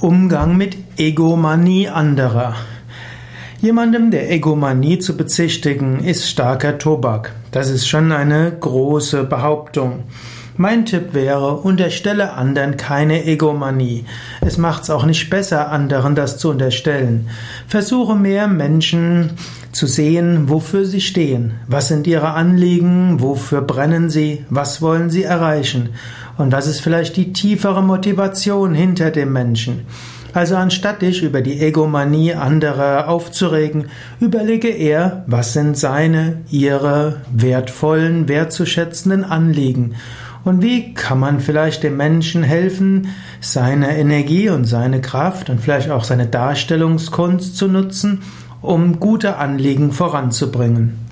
Umgang mit Egomanie anderer. Jemandem der Egomanie zu bezichtigen, ist starker Tobak. Das ist schon eine große Behauptung. Mein Tipp wäre, unterstelle anderen keine Egomanie. Es macht's auch nicht besser, anderen das zu unterstellen. Versuche mehr Menschen zu sehen, wofür sie stehen. Was sind ihre Anliegen? Wofür brennen sie? Was wollen sie erreichen? Und was ist vielleicht die tiefere Motivation hinter dem Menschen? Also anstatt dich über die Egomanie anderer aufzuregen, überlege er, was sind seine, ihre wertvollen, wertzuschätzenden Anliegen und wie kann man vielleicht dem Menschen helfen, seine Energie und seine Kraft und vielleicht auch seine Darstellungskunst zu nutzen, um gute Anliegen voranzubringen.